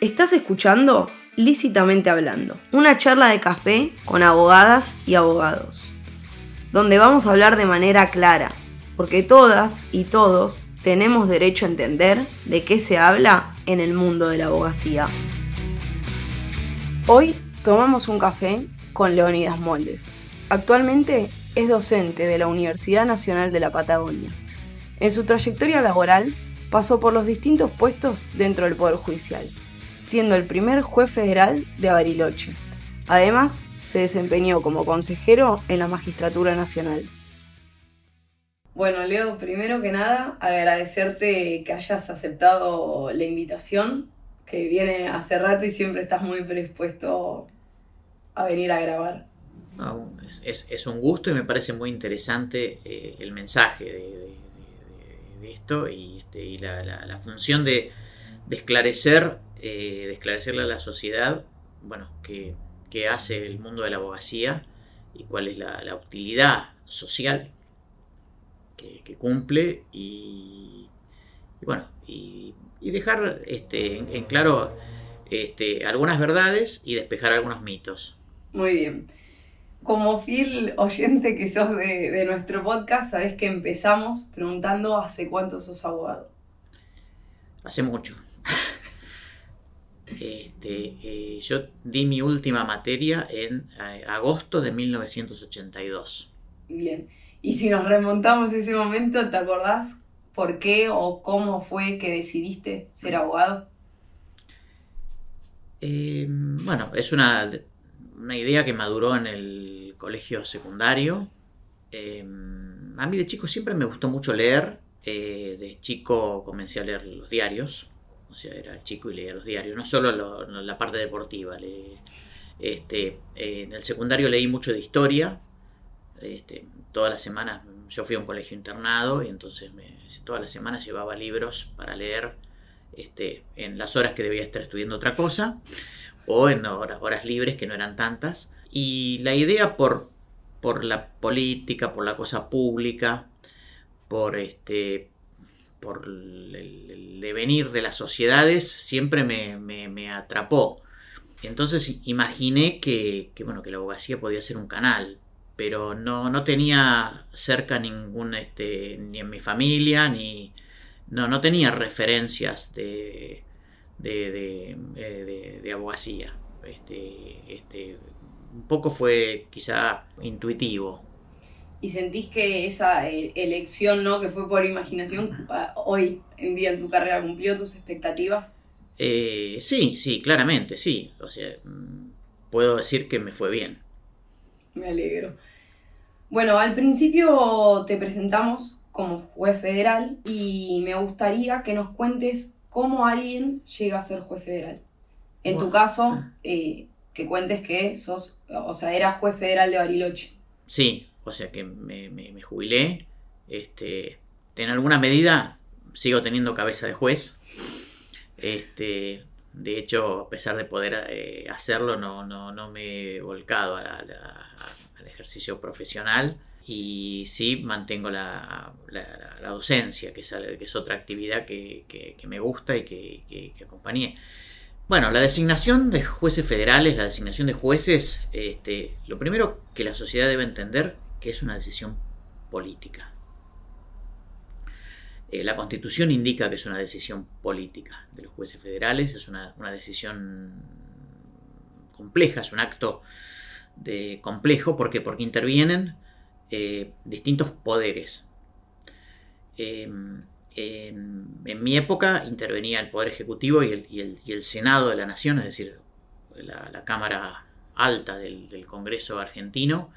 Estás escuchando Lícitamente Hablando, una charla de café con abogadas y abogados, donde vamos a hablar de manera clara, porque todas y todos tenemos derecho a entender de qué se habla en el mundo de la abogacía. Hoy tomamos un café con Leonidas Moldes. Actualmente es docente de la Universidad Nacional de la Patagonia. En su trayectoria laboral pasó por los distintos puestos dentro del Poder Judicial, siendo el primer juez federal de Bariloche. Además, se desempeñó como consejero en la Magistratura Nacional. Bueno, Leo, primero que nada, agradecerte que hayas aceptado la invitación, que viene hace rato y siempre estás muy predispuesto a venir a grabar. es, un gusto y me parece muy interesante eh, el mensaje de, esto y, este, la, función de, esclarecer, eh, de esclarecerle a la sociedad, bueno, qué, hace el mundo de la abogacía y cuál es la, utilidad social que, cumple y, bueno, y, dejar este, en, claro este, algunas verdades y despejar algunos mitos. Muy bien. Como fiel oyente que sos de, nuestro podcast, sabes que empezamos preguntando hace cuánto sos abogado. Hace mucho. Este, eh, yo di mi última materia en eh, agosto de 1982. Bien. Y si nos remontamos a ese momento, ¿te acordás por qué o cómo fue que decidiste ser abogado? Eh, bueno, es una una idea que maduró en el colegio secundario. Em, a mí de chico siempre me gustó mucho leer. Eh, de chico comencé a leer los diarios. O sea, era chico y leía los diarios. No solo la parte deportiva. este, en el secundario leí mucho de historia. Este, todas las semanas yo fui a un colegio internado y entonces todas las semanas llevaba libros para leer este, en las horas que debía estar estudiando otra cosa o en horas, libres que no eran tantas. Y la idea por, por la política, por la cosa pública, por este por el, devenir de las sociedades siempre me, atrapó. Entonces imaginé que, bueno, que la abogacía podía ser un canal, pero no, no tenía cerca ningún, este, ni en mi familia, ni no, no tenía referencias de, de, eh, de, abogacía. Este, este, un poco fue quizá intuitivo. ¿Y sentís que esa eh, elección, ¿no? que fue por imaginación, hoy en día en tu carrera cumplió tus expectativas? Eh, sí, sí, claramente, sí. O sea, mm, puedo decir que me fue bien. Me alegro. Bueno, al principio te presentamos como juez federal y me gustaría que nos cuentes cómo alguien llega a ser juez federal. En tu caso, eh, que cuentes que sos, o sea, eras juez federal de Bariloche. Sí, o sea que me, jubilé. Este, en alguna medida sigo teniendo cabeza de juez. Este, de hecho, a pesar de poder eh, hacerlo, no, no, me he volcado al ejercicio profesional y sí mantengo la, docencia, que es, que es, otra actividad que, me gusta y que, acompañé. Bueno, la designación de jueces federales, la designación de jueces, este, lo primero que la sociedad debe entender que es una decisión política. Eh, la constitución indica que es una decisión política de los jueces federales, es una, decisión compleja, es un acto de complejo porque, porque intervienen eh, distintos poderes. Em, en, mi época intervenía el Poder Ejecutivo y el, Senado de la Nación, es decir, la, Cámara Alta del, Congreso argentino,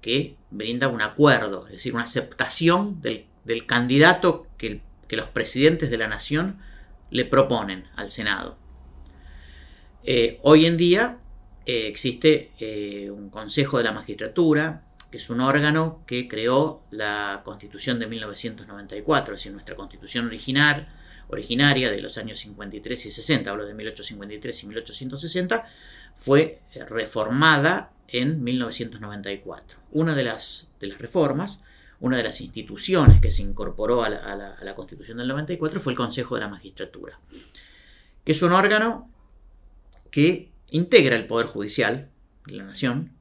que brinda un acuerdo, es decir, una aceptación del, candidato que, los presidentes de la Nación le proponen al Senado. Eh, hoy en día eh, existe un Consejo de la Magistratura, que es un órgano que creó la Constitución de 1994, es decir, nuestra Constitución original, originaria de los años 53 y 60, hablo de 1853 y 1860, fue eh, reformada en 1994. Una de las, reformas, una de las instituciones que se incorporó a la, Constitución del 94 fue el Consejo de la Magistratura, que es un órgano que integra el Poder Judicial de la Nación.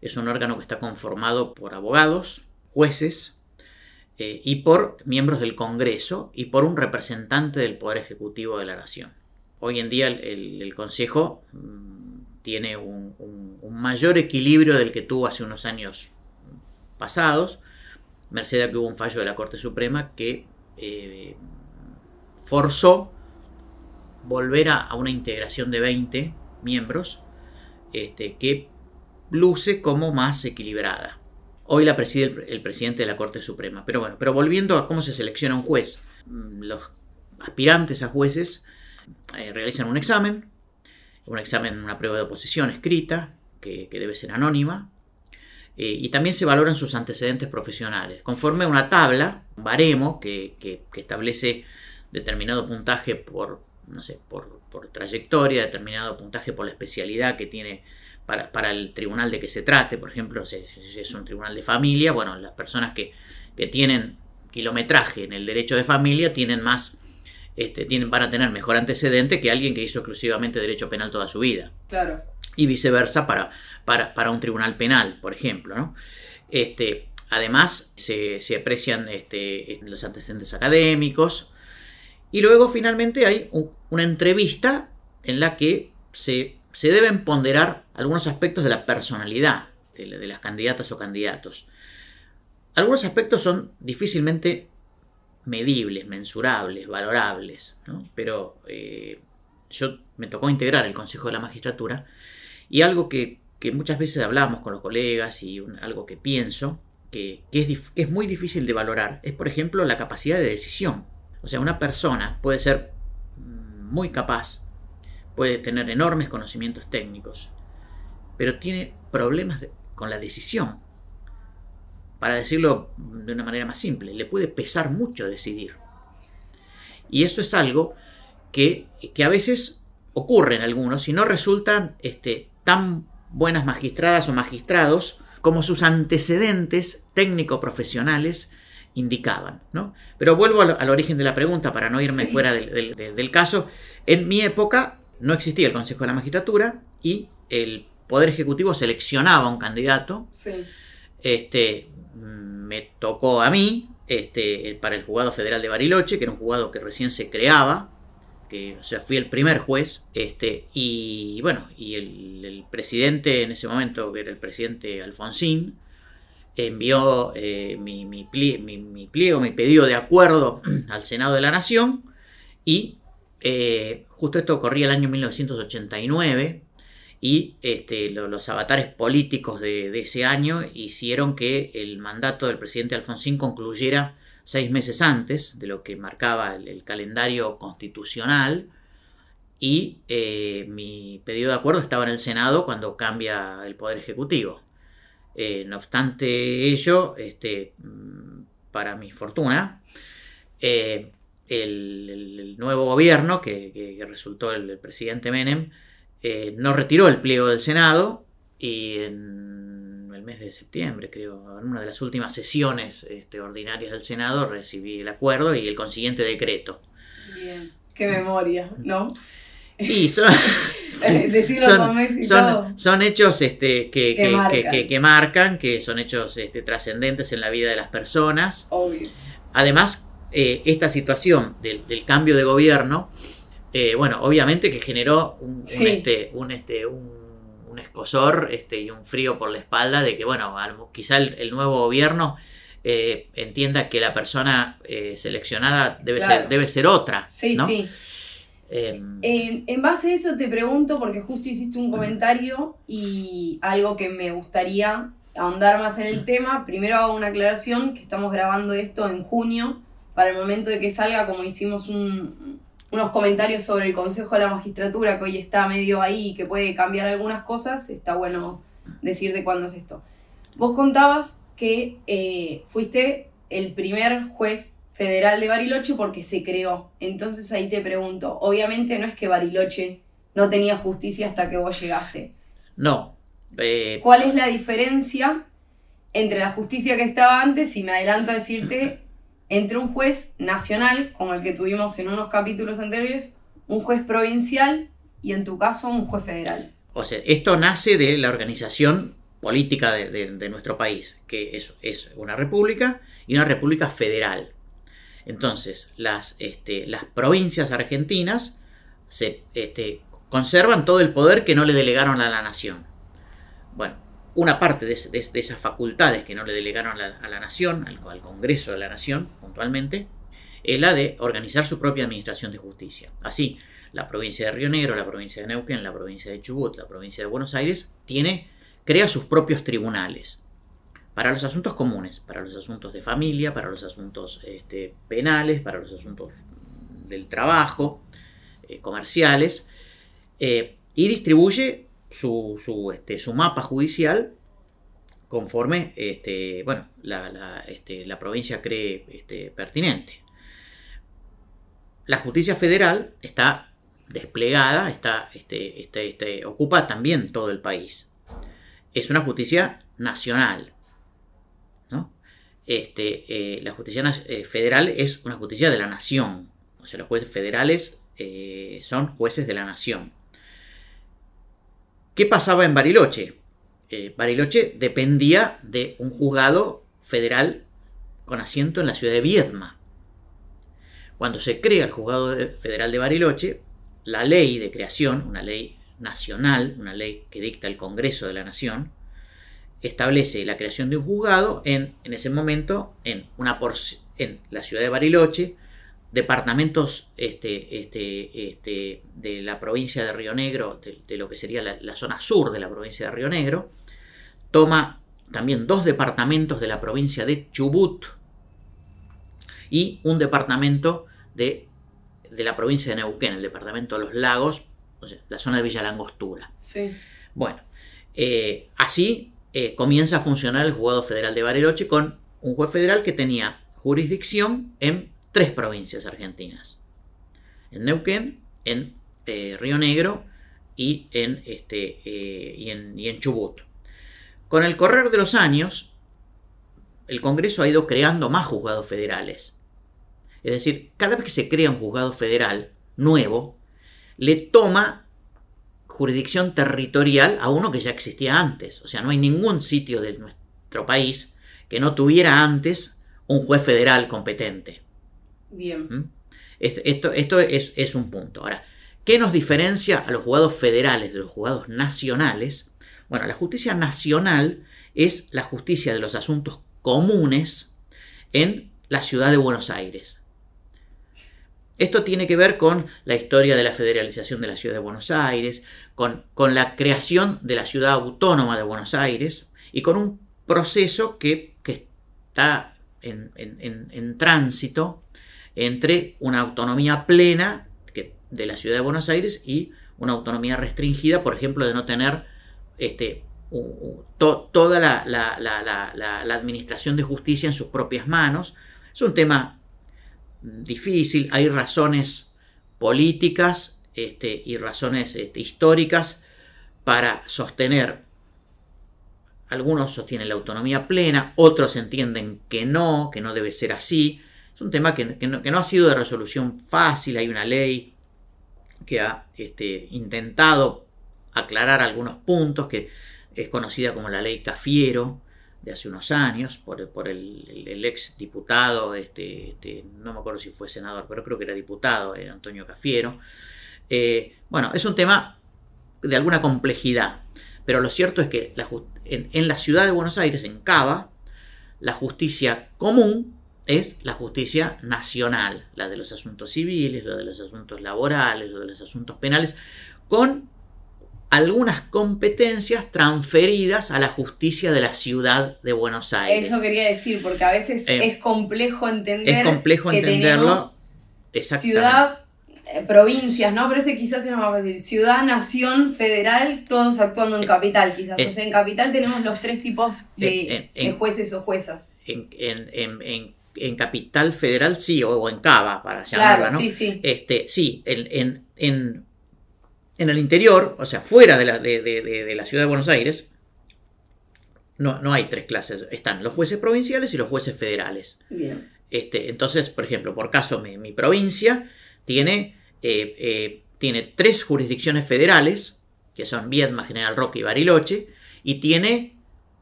Es un órgano que está conformado por abogados, jueces eh, y por miembros del Congreso y por un representante del Poder Ejecutivo de la Nación. Hoy en día el, Consejo mm, tiene un, mayor equilibrio del que tuvo hace unos años pasados, merced a que hubo un fallo de la Corte Suprema que eh, forzó volver a, una integración de 20 miembros este, que luce como más equilibrada. Hoy la preside el, presidente de la Corte Suprema. Pero bueno, pero volviendo a cómo se selecciona un juez, mm, los aspirantes a jueces eh, realizan un examen, un examen, una prueba de oposición escrita, que, debe ser anónima, eh, y también se valoran sus antecedentes profesionales, conforme a una tabla, un baremo que, que establece determinado puntaje por, no sé, por, trayectoria, determinado puntaje por la especialidad que tiene para, el tribunal de que se trate. Por ejemplo, si, es un tribunal de familia, bueno, las personas que, tienen kilometraje en el derecho de familia tienen más, este, tienen, van a tener mejor antecedente que alguien que hizo exclusivamente derecho penal toda su vida. Claro. Y viceversa para, para, un tribunal penal, por ejemplo, ¿no? Este, además, se, aprecian este, los antecedentes académicos, y luego finalmente hay una entrevista en la que se, deben ponderar algunos aspectos de la personalidad de, las candidatas o candidatos. Algunos aspectos son difícilmente medibles, mensurables, valorables, pero eh, yo me tocó integrar el Consejo de la Magistratura y algo que, muchas veces hablamos con los colegas y algo que pienso que, es, que es muy difícil de valorar es, por ejemplo, la capacidad de decisión. O sea, una persona puede ser muy capaz, puede tener enormes conocimientos técnicos, pero tiene problemas con la decisión. Para decirlo de una manera más simple, le puede pesar mucho decidir. Y eso es algo que, a veces ocurre en algunos y no resultan este, tan buenas magistradas o magistrados como sus antecedentes técnico-profesionales indicaban. ¿no? Pero vuelvo al, origen de la pregunta para no irme fuera del, caso. En mi época no existía el Consejo de la Magistratura y el Poder Ejecutivo seleccionaba un candidato. Este, me tocó a mí este, para el juzgado federal de Bariloche, que era un juzgado que recién se creaba. Que, o sea, fui el primer juez, este, y bueno, y el, presidente en ese momento, que era el presidente Alfonsín, envió eh, mi, mi, pliego, mi pedido de acuerdo al Senado de la Nación y eh, justo esto ocurría el año 1989 y este, los avatares políticos de, ese año hicieron que el mandato del presidente Alfonsín concluyera seis meses antes de lo que marcaba el, calendario constitucional y eh, mi pedido de acuerdo estaba en el Senado cuando cambia el Poder Ejecutivo. Eh, no obstante ello, este, mm, para mi fortuna, eh, el, nuevo gobierno que, resultó el, presidente Menem eh, no retiró el pliego del Senado y en el mes de septiembre, creo, en una de las últimas sesiones este, ordinarias del Senado recibí el acuerdo y el consiguiente decreto. Bien, qué memoria, ¿no? Y son, son, hechos este, que, que, marcan. que, son hechos este, trascendentes en la vida de las personas. Además, eh, esta situación del, cambio de gobierno, eh, bueno, obviamente que generó un, este, un, este, un, escosor este, y un frío por la espalda de que, bueno, quizá el, nuevo gobierno eh, entienda que la persona seleccionada debe, ser, debe ser otra. Sí, sí. Em, en, base a eso te pregunto, porque justo hiciste un comentario y algo que me gustaría ahondar más en el tema. Primero hago una aclaración, que estamos grabando esto en junio, para el momento de que salga, como hicimos unos comentarios sobre el Consejo de la Magistratura, que hoy está medio ahí y que puede cambiar algunas cosas, está bueno decir de cuándo es esto. Vos contabas que eh, fuiste el primer juez Federal de Bariloche porque se creó. Entonces ahí te pregunto, obviamente no es que Bariloche no tenía justicia hasta que vos llegaste. No. Eh, ¿Cuál es la diferencia entre la justicia que estaba antes, y me adelanto a decirte, entre un juez nacional, como el que tuvimos en unos capítulos anteriores, un juez provincial y en tu caso un juez federal. O sea, esto nace de la organización política de, nuestro país, que es, es, una república y una república federal. Entonces, las, este, provincias argentinas este, conservan todo el poder que no le delegaron a la nación. Bueno, una parte de, esas facultades que no le delegaron a la, nación, al, Congreso de la Nación puntualmente, es la de organizar su propia administración de justicia. Así, la provincia de Río Negro, la provincia de Neuquén, la provincia de Chubut, la provincia de Buenos Aires, tiene, crea sus propios tribunales para los asuntos comunes, para los asuntos de familia, para los asuntos este, penales, para los asuntos del trabajo, eh, comerciales, eh, y distribuye su, este, su, mapa judicial conforme este, bueno, la, este, la, provincia cree este, pertinente. La justicia federal está desplegada, está, este, este, ocupa también todo el país. Es una justicia nacional. ¿no? Este, eh, la justicia eh, federal es una justicia de la nación. O sea, los jueces federales eh, son jueces de la nación. ¿Qué pasaba en Bariloche? Eh, Bariloche dependía de un juzgado federal con asiento en la ciudad de Viedma. Cuando se crea el juzgado federal de Bariloche, la ley de creación, una ley nacional, una ley que dicta el Congreso de la Nación, establece la creación de un juzgado en, ese momento en la ciudad de Bariloche, departamentos este, este, este, de la provincia de Río Negro, de, lo que sería la, zona sur de la provincia de Río Negro, toma también dos departamentos de la provincia de Chubut y un departamento de, de la provincia de Neuquén, el departamento de los lagos, o sea, la zona de Villa Langostura. Sí. Bueno, eh, así eh, comienza a funcionar el juzgado federal de Bariloche con un juez federal que tenía jurisdicción en tres provincias argentinas. En Neuquén, en eh, Río Negro y en, este, eh, y, en, Chubut. Con el correr de los años, el Congreso ha ido creando más juzgados federales. Es decir, cada vez que se crea un juzgado federal nuevo, le toma jurisdicción territorial a uno que ya existía antes. O sea, no hay ningún sitio de nuestro país que no tuviera antes un juez federal competente. Bien. ¿Mm? Esto, esto, es, un punto. Ahora, ¿qué nos diferencia a los juzgados federales de los juzgados nacionales? Bueno, la justicia nacional es la justicia de los asuntos comunes en la ciudad de Buenos Aires. Esto tiene que ver con la historia de la federalización de la ciudad de Buenos Aires, con, con la creación de la ciudad autónoma de Buenos Aires y con un proceso que, está en, en tránsito entre una autonomía plena de la ciudad de Buenos Aires y una autonomía restringida, por ejemplo, de no tener este, toda la, administración de justicia en sus propias manos. Es un tema difícil, hay razones políticas este, y razones este, históricas para sostener. Algunos sostienen la autonomía plena, otros entienden que no, que no debe ser así. Es un tema que, no, ha sido de resolución fácil, hay una ley que ha este, intentado aclarar algunos puntos, que es conocida como la ley Cafiero, de hace unos años, por, el, ex diputado, este, este, no me acuerdo si fue senador, pero creo que era diputado, eh, Antonio Cafiero. Eh, bueno, es un tema de alguna complejidad, pero lo cierto es que en, en la ciudad de Buenos Aires, en Cava, la justicia común es la justicia nacional, la de los asuntos civiles, la de los asuntos laborales, la de los asuntos penales, con algunas competencias transferidas a la justicia de la ciudad de Buenos Aires. Eso quería decir, porque a veces eh, es complejo entender. Es complejo entenderlo. Ciudad, eh, provincias, ¿no? Pero ese quizás se nos va a decir ciudad, nación, federal, todos actuando en eh, capital, quizás. o sea, en capital tenemos los tres tipos de, jueces o juezas. En, en, en Capital Federal sí, o, en Cava, para llamarla, ¿no? Sí, sí. Este, sí, en, en, el interior, o sea, fuera de la, de, la ciudad de Buenos Aires, no, no, hay tres clases. Están los jueces provinciales y los jueces federales. Bien. Este, entonces, por ejemplo, por caso, mi, provincia tiene eh, eh, tiene tres jurisdicciones federales, que son Viedma, General Roque y Bariloche, y tiene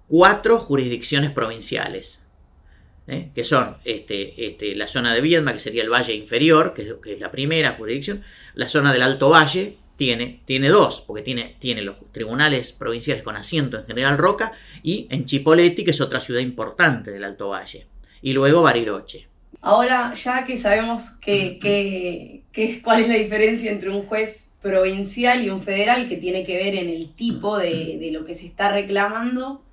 cuatro jurisdicciones provinciales, ¿eh? que son este, este, la zona de Viedma, que sería el Valle Inferior, que es, la primera jurisdicción, la zona del Alto Valle tiene, tiene dos, porque tiene, tiene los tribunales provinciales con asiento en General Roca y en Chipoleti, que es otra ciudad importante del Alto Valle, y luego Bariloche. Ahora, ya que sabemos que, cuál es la diferencia entre un juez provincial y un federal, que tiene que ver en el tipo de, de lo que se está reclamando,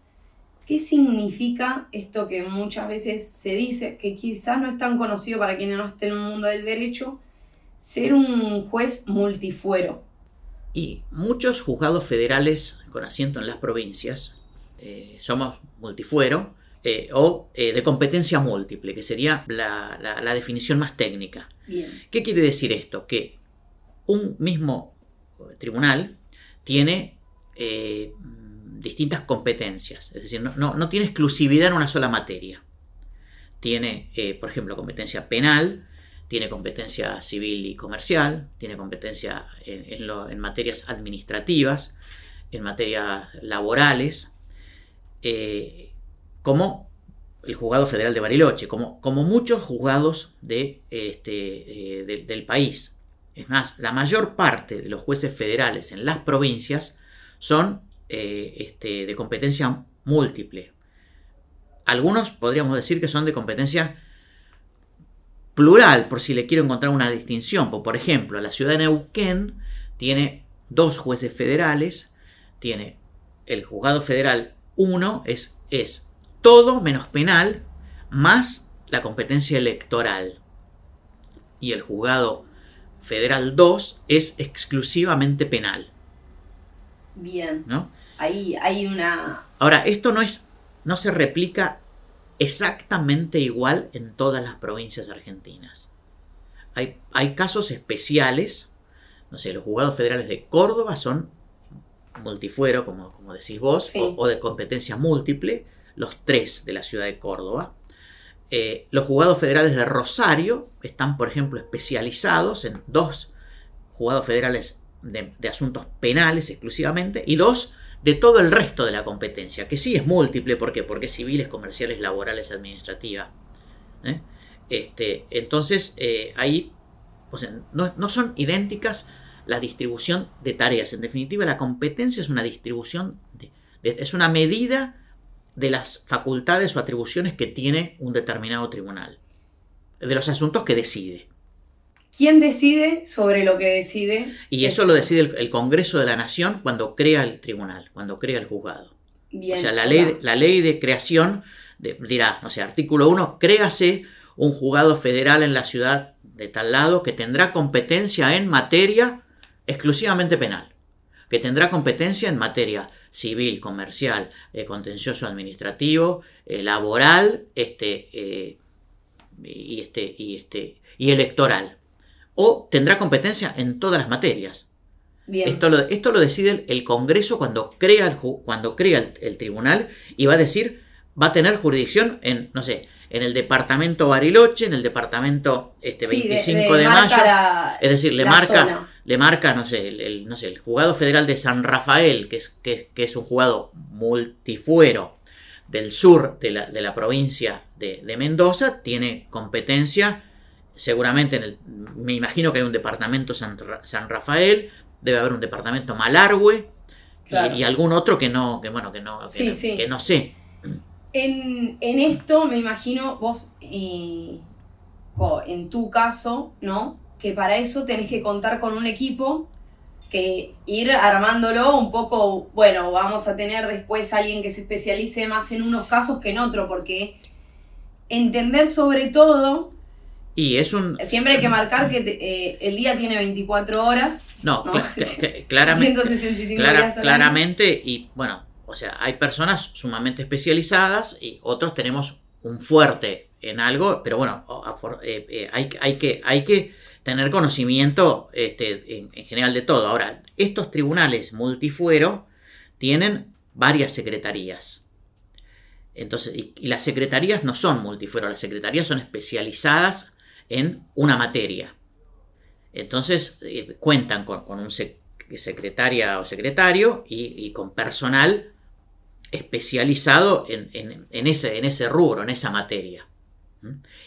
¿Qué significa esto que muchas veces se dice, que quizás no es tan conocido para quienes no estén en el mundo del derecho, ser un juez multifuero? Y muchos juzgados federales con asiento en las provincias eh, somos multifuero eh, o eh, de competencia múltiple, que sería la, definición más técnica. ¿Qué quiere decir esto? Que un mismo tribunal tiene distintas competencias, es decir, no, tiene exclusividad en una sola materia. Tiene, eh, por ejemplo, competencia penal, tiene competencia civil y comercial, tiene competencia en, materias administrativas, en materias laborales, eh, como el juzgado federal de Bariloche, como, como muchos juzgados de, este, eh, del país. Es más, la mayor parte de los jueces federales en las provincias son eh, este, de competencia múltiple. Algunos podríamos decir que son de competencia plural, por si le quiero encontrar una distinción. Por ejemplo, la ciudad de Neuquén tiene dos jueces federales, tiene el juzgado federal 1, es, es todo menos penal, más la competencia electoral. Y el juzgado federal 2 es exclusivamente penal. Bien. ¿No? Ahí hay una... Ahora, esto no es, no se replica exactamente igual en todas las provincias argentinas. Hay, hay casos especiales, no sé, los juzgados federales de Córdoba son multifuero, como, como decís vos, o, de competencia múltiple, los tres de la ciudad de Córdoba. Eh, los juzgados federales de Rosario están, por ejemplo, especializados en dos juzgados federales de, de asuntos penales exclusivamente y dos de todo el resto de la competencia, que sí es múltiple, ¿por qué? Porque civiles, comerciales, laborales, administrativa. ¿eh? Este, entonces, eh, ahí no, son idénticas la distribución de tareas. En definitiva, la competencia es una distribución, es una medida de las facultades o atribuciones que tiene un determinado tribunal, de los asuntos que decide. ¿Quién decide sobre lo que decide? Y eso lo decide el, Congreso de la Nación cuando crea el tribunal, cuando crea el juzgado. o sea, la ley, la ley de creación dirá, no sé, artículo 1, créase un juzgado federal en la ciudad de tal lado que tendrá competencia en materia exclusivamente penal, que tendrá competencia en materia civil, comercial, eh, contencioso administrativo, eh, laboral, este, eh, y este, y este, y electoral o tendrá competencia en todas las materias. Esto, lo, esto lo decide el, Congreso cuando crea, el, cuando crea el, tribunal y va a decir, va a tener jurisdicción en, no sé, en el departamento Bariloche, en el departamento este, 25 de, mayo. es decir, le marca, le marca, no sé, el, no sé, el juzgado federal de San Rafael, que es, que, es un juzgado multifuero del sur de la, de la provincia de Mendoza, tiene competencia seguramente en el, me imagino que hay un departamento San, Rafael, debe haber un departamento Malargüe y, algún otro que no, que bueno, que no, que, no sé. En, esto me imagino vos, en tu caso, ¿no? Que para eso tenés que contar con un equipo que ir armándolo un poco, bueno, vamos a tener después alguien que se especialice más en unos casos que en otro, porque entender sobre todo y es un... Siempre hay que marcar que eh, el día tiene 24 horas. No, claramente. 165 días claramente, y bueno, o sea, hay personas sumamente especializadas y otros tenemos un fuerte en algo, pero bueno, eh, eh, hay, hay, que, hay que tener conocimiento este, en, general de todo. Ahora, estos tribunales multifuero tienen varias secretarías. Entonces, y, y las secretarías no son multifuero, las secretarías son especializadas en una materia. Entonces eh, cuentan con, un secretaria o secretario y, con personal especializado en, ese, en ese rubro, en esa materia.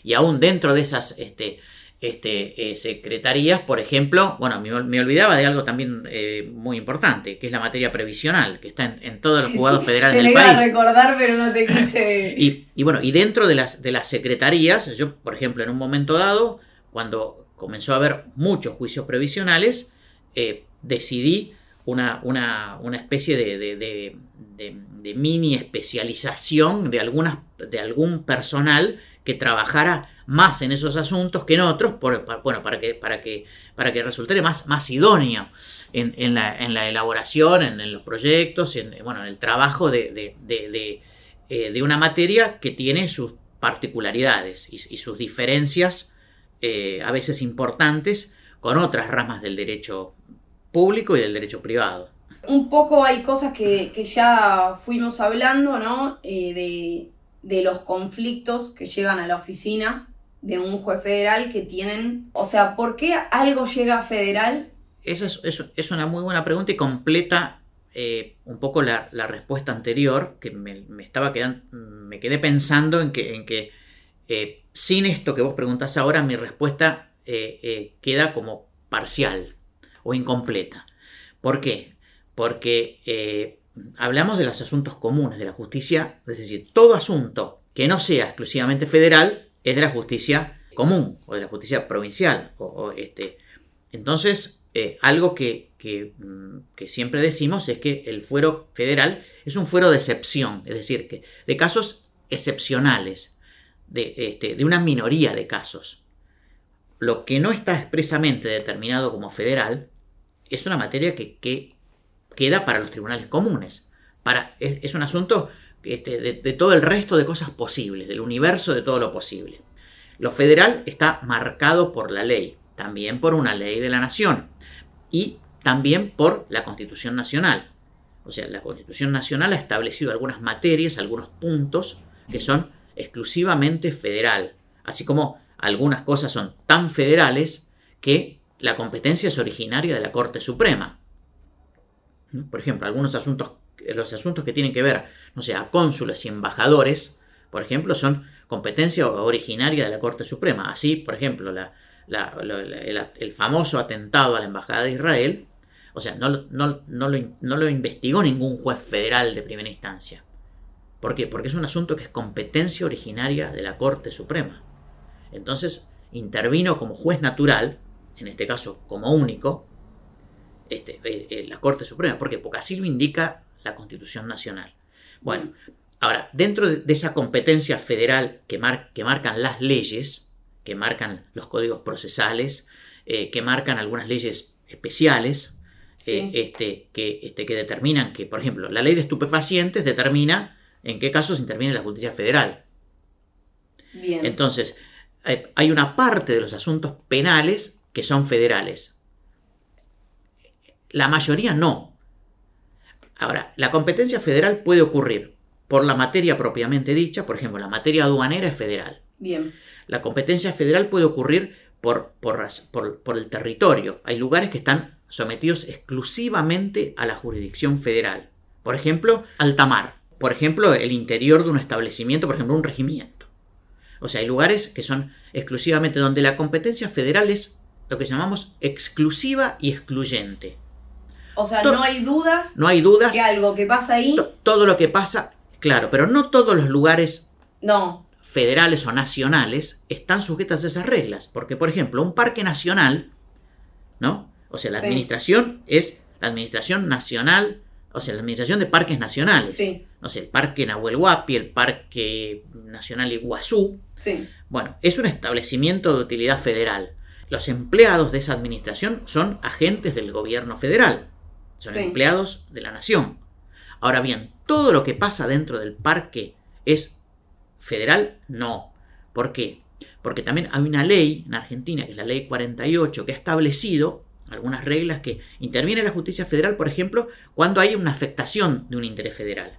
Y aún dentro de esas este, este, eh, secretarías, por ejemplo, bueno, me, olvidaba de algo también eh, muy importante, que es la materia previsional, que está en, todos los juzgados federales del país. a recordar, pero no te quise. y, bueno, y dentro de las, de las secretarías, yo, por ejemplo, en un momento dado, cuando comenzó a haber muchos juicios previsionales, eh, decidí una, una, especie de, de, mini especialización de, algunas, de algún personal que trabajara más en esos asuntos que en otros, por, bueno, para que, para que, para que resulte más, más idóneo en, la, elaboración, en, los proyectos, en, bueno, en el trabajo de, eh, una materia que tiene sus particularidades y, sus diferencias eh, a veces importantes con otras ramas del derecho público y del derecho privado. Un poco hay cosas que, ya fuimos hablando, ¿no? Eh, de, de los conflictos que llegan a la oficina de un juez federal que tienen... O sea, ¿por qué algo llega a federal? Esa es, una muy buena pregunta y completa eh, un poco la, respuesta anterior, que me, estaba quedando, me quedé pensando en que, en que eh, sin esto que vos preguntás ahora, mi respuesta eh, queda como parcial o incompleta. ¿Por qué? Porque hablamos de los asuntos comunes de la justicia, es decir, todo asunto que no sea exclusivamente federal es de la justicia común o de la justicia provincial. O, este. Entonces, eh, algo que, mm, que, siempre decimos es que el fuero federal es un fuero de excepción, es decir, que de casos excepcionales, de, este, de una minoría de casos. Lo que no está expresamente determinado como federal es una materia que, queda para los tribunales comunes. Para, es un asunto este, de, todo el resto de cosas posibles, del universo de todo lo posible. Lo federal está marcado por la ley, también por una ley de la nación y también por la Constitución Nacional. O sea, la Constitución Nacional ha establecido algunas materias, algunos puntos que son exclusivamente federal, así como algunas cosas son tan federales que la competencia es originaria de la Corte Suprema. Por ejemplo, algunos asuntos los asuntos que tienen que ver, no sé, a cónsules y embajadores, por ejemplo, son competencia originaria de la Corte Suprema. Así, por ejemplo, el, famoso atentado a la Embajada de Israel, o sea, no, no, lo, investigó ningún juez federal de primera instancia. ¿Por qué? Porque es un asunto que es competencia originaria de la Corte Suprema. Entonces, intervino como juez natural, en este caso como único, este, eh, eh, la Corte Suprema. ¿Por qué? Porque así lo indica la Constitución Nacional. Bueno, ahora, dentro de, esa competencia federal que, que, marcan las leyes, que marcan los códigos procesales, eh, que marcan algunas leyes especiales, este, que, este, que determinan que, por ejemplo, la ley de estupefacientes determina en qué casos interviene la justicia federal. Bien. Entonces, hay una parte de los asuntos penales que son federales. La mayoría no. Ahora, la competencia federal puede ocurrir por la materia propiamente dicha, por ejemplo, la materia aduanera es federal. Bien. La competencia federal puede ocurrir por, por, el territorio. Hay lugares que están sometidos exclusivamente a la jurisdicción federal. Por ejemplo, alta mar. Por ejemplo, el interior de un establecimiento, por ejemplo, un regimiento. O sea, hay lugares que son exclusivamente donde la competencia federal es lo que llamamos exclusiva y excluyente. O sea, no hay dudas. No hay dudas. Que algo que pasa ahí. todo lo que pasa, claro, pero no todos los lugares. No. Federales o nacionales están sujetas a esas reglas. Porque, por ejemplo, un parque nacional, ¿no? O sea, la administración es la administración nacional, o sea, la administración de parques nacionales. Sí. No sé, el Parque Nahuel Huapi, el Parque Nacional Iguazú. Sí. Bueno, es un establecimiento de utilidad federal. Los empleados de esa administración son agentes del gobierno federal son empleados de la nación. Ahora bien, todo lo que pasa dentro del parque es federal, no. ¿Por qué? Porque también hay una ley en Argentina, que es la ley 48, que ha establecido algunas reglas que interviene la justicia federal, por ejemplo, cuando hay una afectación de un interés federal,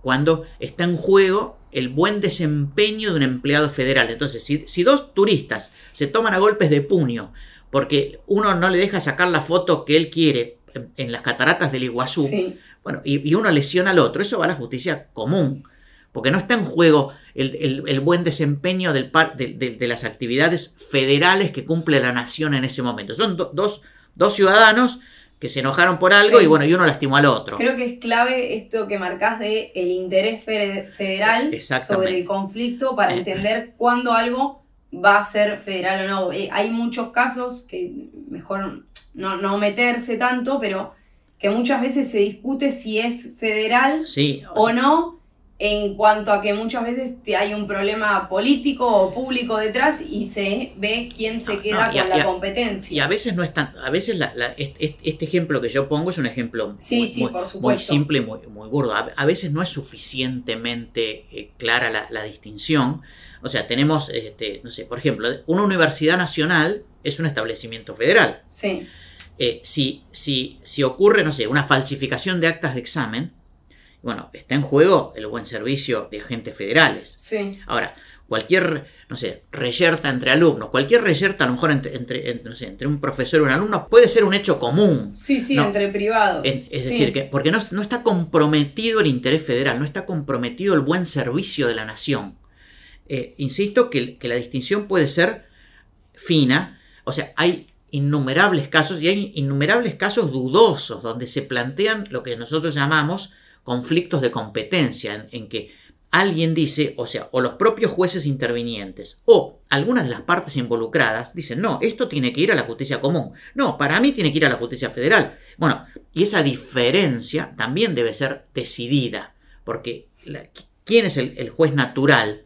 cuando está en juego el buen desempeño de un empleado federal. Entonces, si, si dos turistas se toman a golpes de puño porque uno no le deja sacar la foto que él quiere en, las cataratas del Iguazú, bueno, y, uno lesiona al otro, eso va a la justicia común, porque no está en juego el, buen desempeño del de, las actividades federales que cumple la nación en ese momento. Son dos, dos ciudadanos que se enojaron por algo y bueno, y uno lastimó al otro. Creo que es clave esto que marcás de el interés federal sobre el conflicto para eh, entender cuándo algo va a ser federal o no. Eh, hay muchos casos que mejor no, no, meterse tanto, pero que muchas veces se discute si es federal o no en cuanto a que muchas veces hay un problema político o público detrás y se ve quién se queda con la competencia. Y a veces no es tan, a veces este, ejemplo que yo pongo es un ejemplo muy, simple y muy, muy burdo. A, veces no es suficientemente eh, clara la, distinción. O sea, tenemos, este, no sé, por ejemplo, una universidad nacional es un establecimiento federal. Sí. Eh, si, si, si ocurre, no sé, una falsificación de actas de examen, bueno, está en juego el buen servicio de agentes federales. Sí. Ahora, cualquier, no sé, reyerta entre alumnos, cualquier reyerta a lo mejor entre, entre, no sé, entre un profesor y un alumno puede ser un hecho común. Sí, sí, entre privados. Es, decir, que porque no, no, está comprometido el interés federal, no está comprometido el buen servicio de la nación. Eh, insisto que, que la distinción puede ser fina, o sea, hay innumerables casos y hay innumerables casos dudosos donde se plantean lo que nosotros llamamos conflictos de competencia en, que alguien dice, o sea, o los propios jueces intervinientes o algunas de las partes involucradas dicen, no, esto tiene que ir a la justicia común, no, para mí tiene que ir a la justicia federal. Bueno, y esa diferencia también debe ser decidida, porque quién es el, juez natural,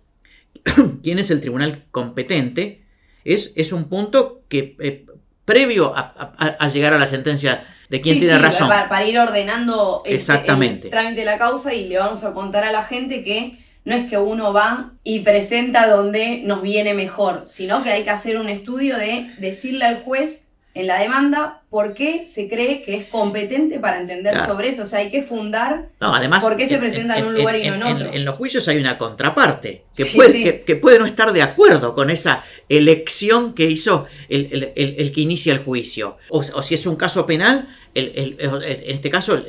quién es el tribunal competente, es, es un punto que eh, previo a llegar a la sentencia de quién tiene razón. Para, ir ordenando el, Exactamente. trámite de la causa y le vamos a contar a la gente que no es que uno va y presenta donde nos viene mejor, sino que hay que hacer un estudio de decirle al juez en la demanda por qué se cree que es competente para entender sobre eso. O sea, hay que fundar no, además, por qué se presenta en, un lugar y no en, otro. En, los juicios hay una contraparte que, puede, Que, puede no estar de acuerdo con esa elección que hizo el, que inicia el juicio. O, si es un caso penal, en este caso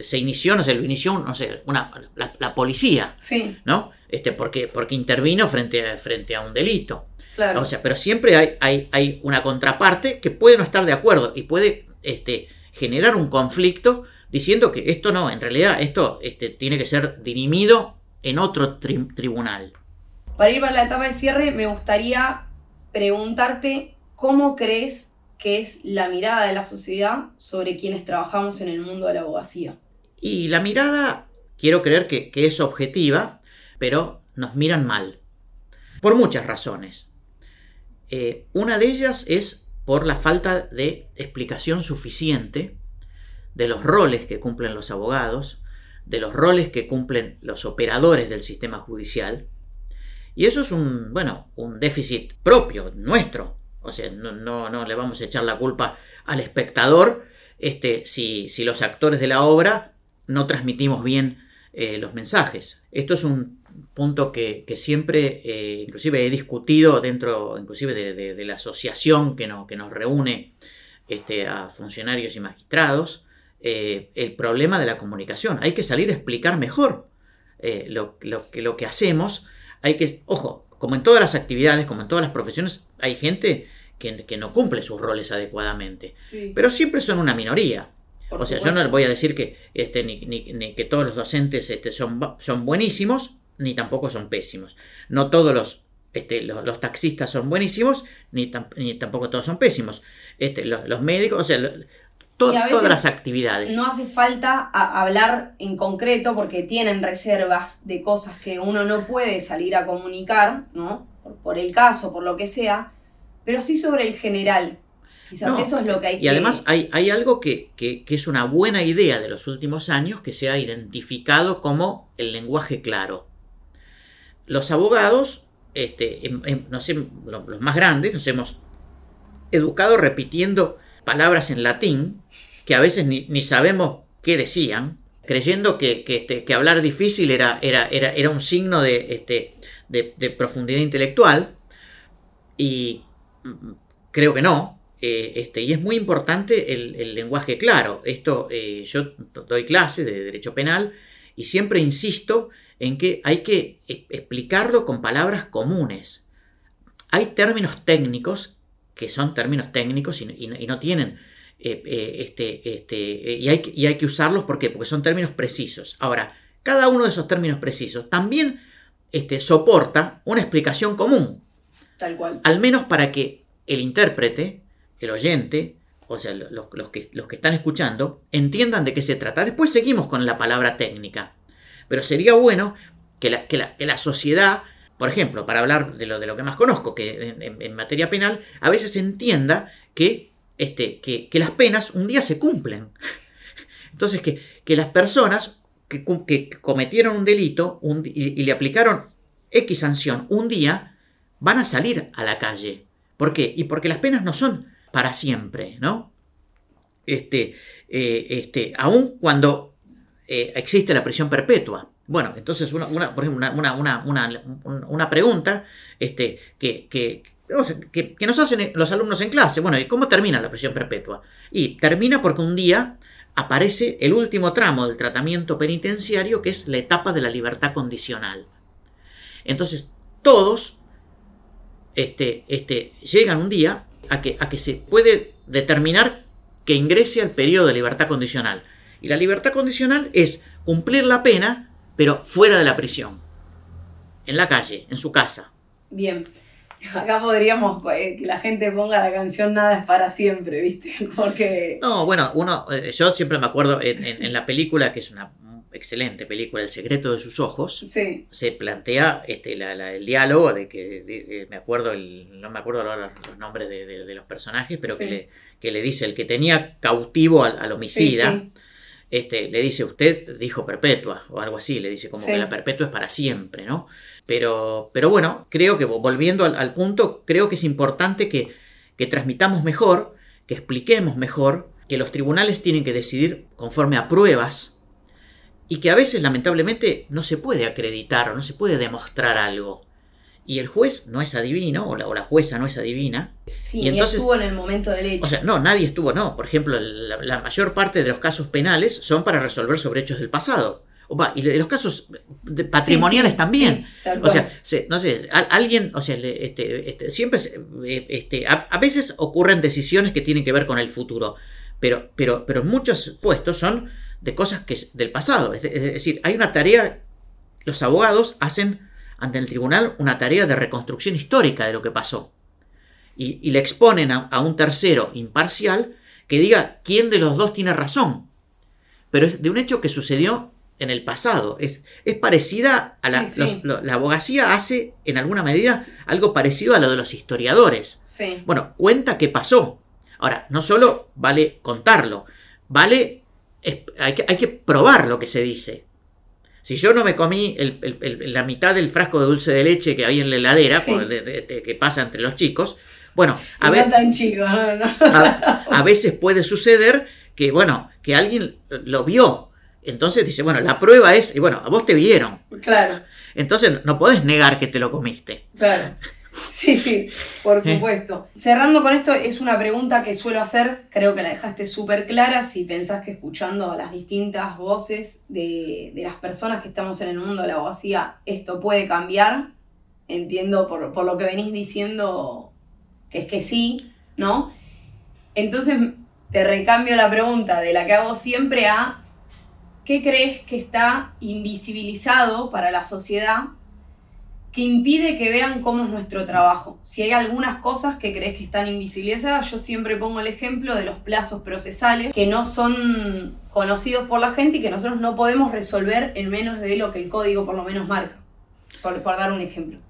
se inició, no sé, lo inició, no sé, una, la, policía. Sí. ¿No? Este, porque, porque intervino frente frente a un delito. O sea, pero siempre hay, hay, hay, una contraparte que puede no estar de acuerdo y puede este, generar un conflicto diciendo que esto no, en realidad esto este, tiene que ser dirimido en otro tribunal. Para ir para la etapa de cierre, me gustaría preguntarte cómo crees que es la mirada de la sociedad sobre quienes trabajamos en el mundo de la abogacía. Y la mirada, quiero creer que, es objetiva, pero nos miran mal. Por muchas razones. Eh, una de ellas es por la falta de explicación suficiente de los roles que cumplen los abogados, de los roles que cumplen los operadores del sistema judicial. Y eso es un, bueno, un déficit propio, nuestro. O sea, no, no, le vamos a echar la culpa al espectador este, si, si los actores de la obra no transmitimos bien eh, los mensajes. Esto es un punto que, siempre, eh, inclusive he discutido dentro, inclusive de, la asociación que, que nos reúne este, a funcionarios y magistrados, eh, el problema de la comunicación. Hay que salir a explicar mejor eh, lo, que, lo que hacemos. Hay que, ojo, como en todas las actividades, como en todas las profesiones, hay gente que, no cumple sus roles adecuadamente. Pero siempre son una minoría. o sea, yo no les voy a decir que, este, ni, que todos los docentes este, son, son buenísimos, ni tampoco son pésimos. No todos los, este, los, taxistas son buenísimos, ni, tampoco todos son pésimos. Este, los, médicos, o sea, todas las actividades. No hace falta hablar en concreto porque tienen reservas de cosas que uno no puede salir a comunicar, ¿no? Por, el caso, por lo que sea, pero sí sobre el general. Quizás eso es lo que hay y además hay, hay algo que, que, es una buena idea de los últimos años que se ha identificado como el lenguaje claro. Los abogados, este, no sé, los más grandes, nos hemos educado repitiendo palabras en latín que a veces ni, sabemos qué decían, creyendo que, este, que, hablar difícil era, era, era, era un signo de, este, de, profundidad intelectual. Y creo que no. eh, este, y es muy importante el, lenguaje claro. Esto, eh, yo doy clase de derecho penal y siempre insisto en que hay que e, explicarlo con palabras comunes. Hay términos técnicos que son términos técnicos y, no tienen este, este, y, hay, y, hay, que usarlos porque son términos precisos. Ahora, cada uno de esos términos precisos también este, soporta una explicación común. Tal cual. Al menos para que el intérprete, el oyente, o sea, los, que, los que están escuchando, entiendan de qué se trata. Después seguimos con la palabra técnica. Pero sería bueno que la, que la, sociedad, por ejemplo, para hablar de lo, de lo que más conozco, que en, materia penal, a veces entienda que, este, que, las penas un día se cumplen. Entonces, que, que las personas que, cometieron un delito y, le aplicaron X sanción un día, van a salir a la calle. ¿Por qué? Y porque las penas no son para siempre, ¿no? Este, eh, este, aun cuando eh, existe la prisión perpetua. Bueno, entonces, una, por ejemplo, una, pregunta este, que, que, que, nos hacen los alumnos en clase. Bueno, ¿y cómo termina la prisión perpetua? Y termina porque un día aparece el último tramo del tratamiento penitenciario, que es la etapa de la libertad condicional. Entonces, todos este, este, llegan un día a que, a que se puede determinar que ingrese al periodo de libertad condicional. Y la libertad condicional es cumplir la pena, pero fuera de la prisión, en la calle, en su casa. Bien. Acá podríamos eh, que la gente ponga la canción Nada es para siempre, ¿viste? Porque. No, bueno, uno. Eh, yo siempre me acuerdo en, la película, que es una excelente película, El secreto de sus ojos. Sí. Se plantea este, el diálogo de que. me acuerdo, el, no me acuerdo ahora los nombres de, los personajes, pero que, le, que le dice el que tenía cautivo al, homicida. Este, le dice, usted dijo perpetua, o algo así, le dice como que la perpetua es para siempre, ¿no? Pero, pero bueno, creo que volviendo al, punto, creo que es importante que, que transmitamos mejor, que expliquemos mejor, que los tribunales tienen que decidir conforme a pruebas y que a veces lamentablemente no se puede acreditar o no se puede demostrar algo y el juez no es adivino, o la, jueza no es adivina. Sí, y entonces, estuvo en el momento del hecho. O sea, no, nadie estuvo, no. Por ejemplo, la, mayor parte de los casos penales son para resolver sobre hechos del pasado. y de los casos patrimoniales también. o sea, no sé, alguien, o sea, este, este, siempre, eh, este, a, veces ocurren decisiones que tienen que ver con el futuro, pero, pero, pero muchos puestos son de cosas que del pasado. es decir, hay una tarea, los abogados hacen ante el tribunal una tarea de reconstrucción histórica de lo que pasó. Y, le exponen a, un tercero imparcial que diga quién de los dos tiene razón. Pero es de un hecho que sucedió en el pasado. Es, es parecida a la, la abogacía hace en alguna medida algo parecido a lo de los historiadores. Bueno, cuenta qué pasó. Ahora, no solo vale contarlo, vale, hay que, hay que probar lo que se dice. Si yo no me comí la mitad del frasco de dulce de leche que hay en la heladera, que pasa entre los chicos, bueno, a, a, veces puede suceder que, bueno, que alguien lo vio. Entonces dice, bueno, la prueba es, y bueno, a vos te vieron. Claro. Entonces no podés negar que te lo comiste. Claro. Sí, sí, por supuesto. Cerrando con esto, es una pregunta que suelo hacer, creo que la dejaste súper clara, si pensás que escuchando a las distintas voces de, las personas que estamos en el mundo de la abogacía, esto puede cambiar. Entiendo por, por lo que venís diciendo que es que sí, ¿no? Entonces te recambio la pregunta de la que hago siempre a ¿qué crees que está invisibilizado para la sociedad que impide que vean cómo es nuestro trabajo. Si hay algunas cosas que crees que están invisibilizadas, yo siempre pongo el ejemplo de los plazos procesales que no son conocidos por la gente y que nosotros no podemos resolver en menos de lo que el código por lo menos marca, por, dar un ejemplo.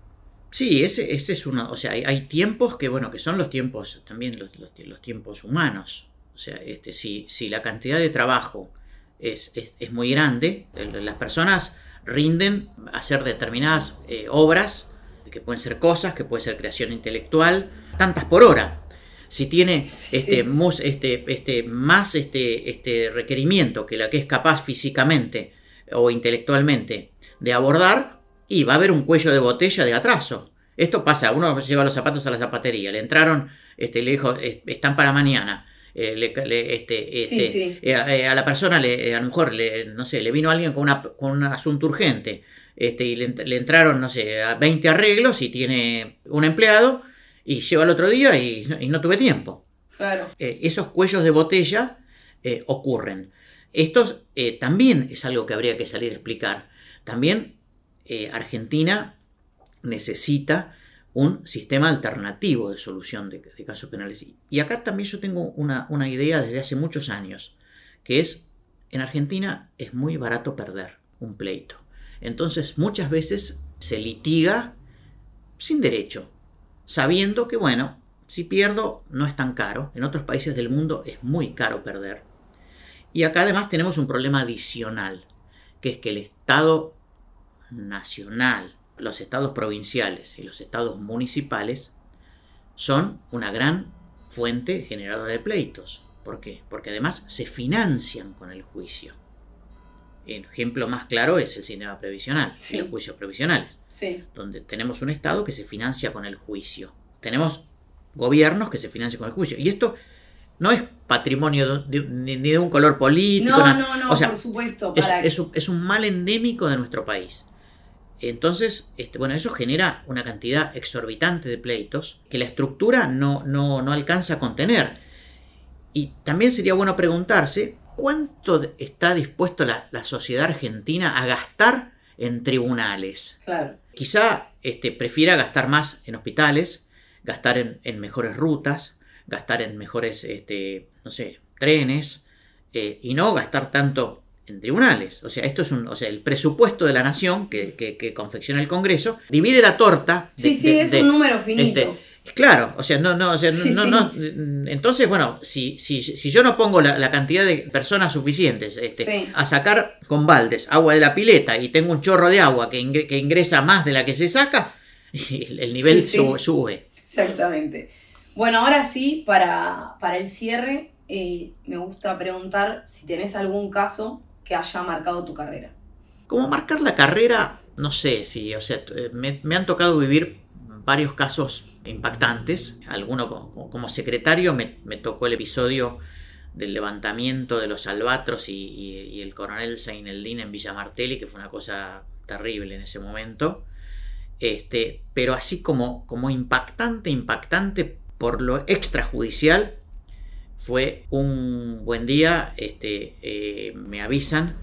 Sí, ese, ese es uno, o sea, hay, tiempos que, bueno, que son los tiempos, también los, los, tiempos humanos. O sea, este, si, si la cantidad de trabajo es, es muy grande, las personas rinden hacer determinadas eh, obras, que pueden ser cosas, que puede ser creación intelectual, tantas por hora. Si tiene este, este, este, más este, este requerimiento que la que es capaz físicamente o intelectualmente de abordar, y va a haber un cuello de botella de atraso. Esto pasa, uno lleva los zapatos a la zapatería, le entraron este, le dijo, están para mañana. Este, este a, la persona le, a lo mejor le, no sé, le vino alguien con, una, con un asunto urgente este, y le, entraron, no sé, a 20 arreglos y tiene un empleado y lleva el otro día y, no tuve tiempo. Claro. Eh, esos cuellos de botella eh, ocurren. Esto eh, también es algo que habría que salir a explicar. También Argentina necesita un sistema alternativo de solución de, casos penales. Y acá también yo tengo una, una idea desde hace muchos años, que es, en Argentina es muy barato perder un pleito. Entonces muchas veces se litiga sin derecho, sabiendo que, bueno, si pierdo no es tan caro. En otros países del mundo es muy caro perder. Y acá además tenemos un problema adicional, que es que el Estado nacional, los estados provinciales y los estados municipales son una gran fuente generadora de pleitos. ¿Por qué? Porque además se financian con el juicio. El ejemplo más claro es el sistema previsional, los juicios previsionales, donde tenemos un Estado que se financia con el juicio. Tenemos gobiernos que se financian con el juicio. Y esto no es patrimonio ni de un color político. No, no, no, por supuesto. Es, un, mal endémico de nuestro país. Entonces, este, bueno, eso genera una cantidad exorbitante de pleitos que la estructura no, no, no alcanza a contener. Y también sería bueno preguntarse ¿cuánto está dispuesto la, sociedad argentina a gastar en tribunales? Claro. Quizá este, prefiera gastar más en hospitales, gastar en, mejores rutas, gastar en mejores, este, no sé, trenes, eh, y no gastar tanto en tribunales. O sea, esto es un, o sea, el presupuesto de la nación que, confecciona el Congreso divide la torta. sí, sí, es un número finito. Este, Claro, o sea, no, no, o sea, no, no, entonces, bueno, si, si, si yo no pongo la, cantidad de personas suficientes este, a sacar con baldes agua de la pileta y tengo un chorro de agua que, ingresa más de la que se saca, el nivel sube, Exactamente. Bueno, ahora sí, para, para el cierre, eh, me gusta preguntar si tenés algún caso que haya marcado tu carrera. Como marcar la carrera, no sé si, o sea, me, me han tocado vivir varios casos impactantes. Alguno como, secretario me, tocó el episodio del levantamiento de los albatros y, el coronel Seineldin en Villa Martelli, que fue una cosa terrible en ese momento. Este, pero así como, como impactante, impactante por lo extrajudicial, fue un buen día, este, eh, me avisan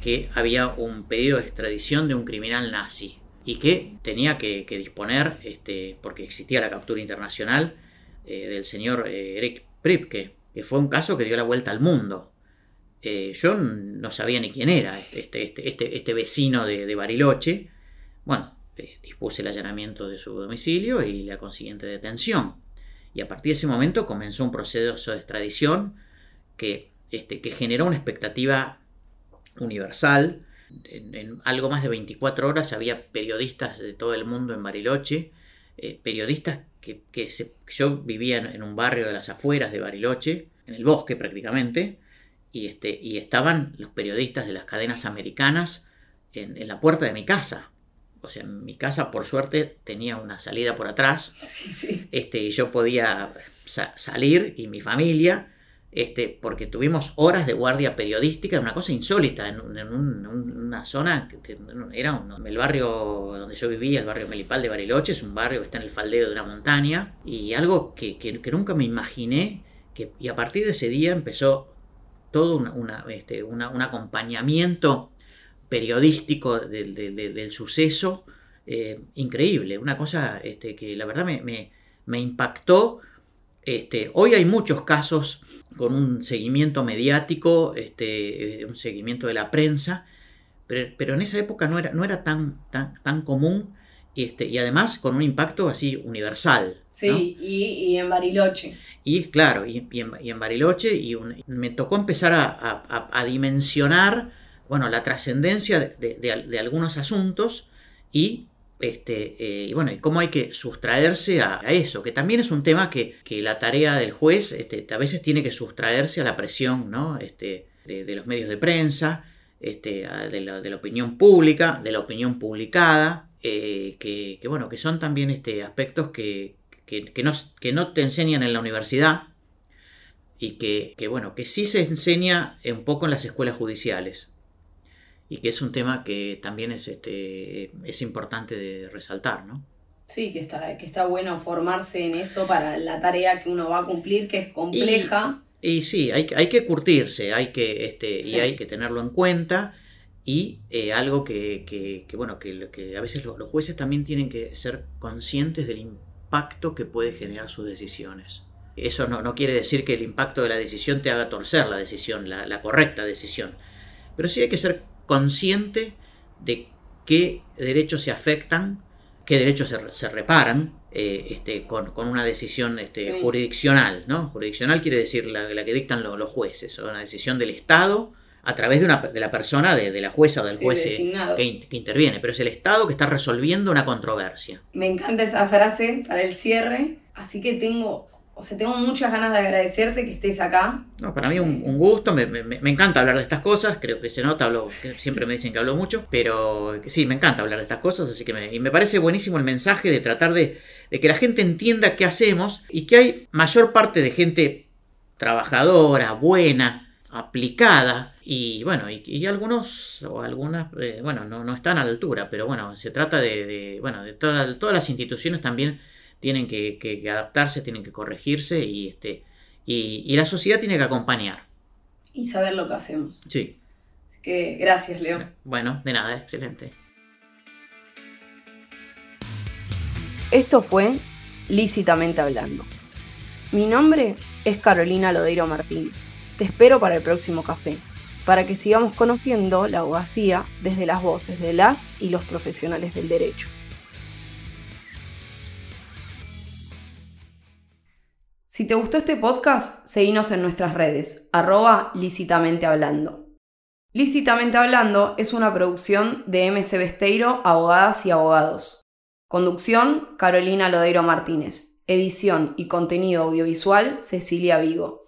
que había un pedido de extradición de un criminal nazi y que tenía que, disponer, este, porque existía la captura internacional, eh, del señor eh, Eric Pripke, que fue un caso que dio la vuelta al mundo. Yo no sabía ni quién era este, este, este, este vecino de, Bariloche. Bueno, dispuse el allanamiento de su domicilio y la consiguiente detención. Y a partir de ese momento comenzó un proceso de extradición que, este, que generó una expectativa universal en, algo más de 24 horas había periodistas de todo el mundo en Bariloche, eh, periodistas que, yo vivía en, un barrio de las afueras de Bariloche, en el bosque prácticamente, y, este, y estaban los periodistas de las cadenas americanas en, la puerta de mi casa. O sea, mi casa por suerte tenía una salida por atrás, Este, y yo podía salir y mi familia este, porque tuvimos horas de guardia periodística, una cosa insólita, en, una zona que era el barrio donde yo vivía, el barrio Melipal de Bariloche, es un barrio que está en el faldeo de una montaña, y algo que, nunca me imaginé, que, y a partir de ese día empezó todo este, un acompañamiento periodístico del, suceso eh, increíble, una cosa este, que la verdad me, me impactó este, hoy hay muchos casos con un seguimiento mediático, este, eh, un seguimiento de la prensa, pero, en esa época no era, no era tan, tan, tan común este, y además con un impacto así universal. Sí, y, en Bariloche. Y claro, y, en, Bariloche, y me tocó empezar a, dimensionar bueno, la trascendencia de, algunos asuntos y este, eh, y bueno, cómo hay que sustraerse a, eso, que también es un tema que, la tarea del juez este, a veces tiene que sustraerse a la presión ¿no? este, de, los medios de prensa, este, de, la, opinión pública, de la opinión publicada, eh, que, bueno, que son también este, aspectos que, que, no, que no te enseñan en la universidad y que, bueno, que sí se enseña un poco en las escuelas judiciales y que es un tema que también es, este, es importante de resaltar, ¿no? Sí, que está, que está bueno formarse en eso para la tarea que uno va a cumplir, que es compleja. Y, sí, hay, hay, que curtirse, hay que, este, y hay que tenerlo en cuenta. Y eh, algo que, que, bueno, que, que, a veces los, jueces también tienen que ser conscientes del impacto que puede generar sus decisiones. Eso no, no quiere decir que el impacto de la decisión te haga torcer la decisión, la, la correcta decisión. Pero sí hay que ser consciente de qué derechos se afectan, qué derechos se, se reparan eh, este, con, con, una decisión este, jurisdiccional. ¿no? Jurisdiccional quiere decir la, la que dictan los, los jueces, o una decisión del Estado a través de, una, de la persona, de, de, la jueza o del juez que, que, interviene, pero es el Estado que está resolviendo una controversia. Me encanta esa frase para el cierre, así que tengo, o sea, tengo muchas ganas de agradecerte que estés acá. No, para mí un, un gusto, me, me, me, encanta hablar de estas cosas, creo que se nota, hablo, siempre me dicen que hablo mucho, pero sí, me encanta hablar de estas cosas, así que me, y me parece buenísimo el mensaje de tratar de, que la gente entienda qué hacemos y que hay mayor parte de gente trabajadora, buena, aplicada y bueno, y, algunos o algunas, eh, bueno, no, no, están a la altura, pero bueno, se trata de, de bueno, de todas las instituciones también tienen que, que, adaptarse, tienen que corregirse y, este, y, y, la sociedad tiene que acompañar. Y saber lo que hacemos. Sí. Así que gracias, Leo. Bueno, de nada, excelente. Esto fue Lícitamente Hablando. Mi nombre es Carolina Lodeiro Martínez. Te espero para el próximo café, para que sigamos conociendo la abogacía desde las voces de las y los profesionales del derecho. Si te gustó este podcast, seguinos en nuestras redes, arroba lícitamente hablando. Lícitamente Hablando es una producción de MC Besteiro, Abogadas y Abogados. Conducción, Carolina Lodeiro Martínez. Edición y contenido audiovisual, Cecilia Vigo.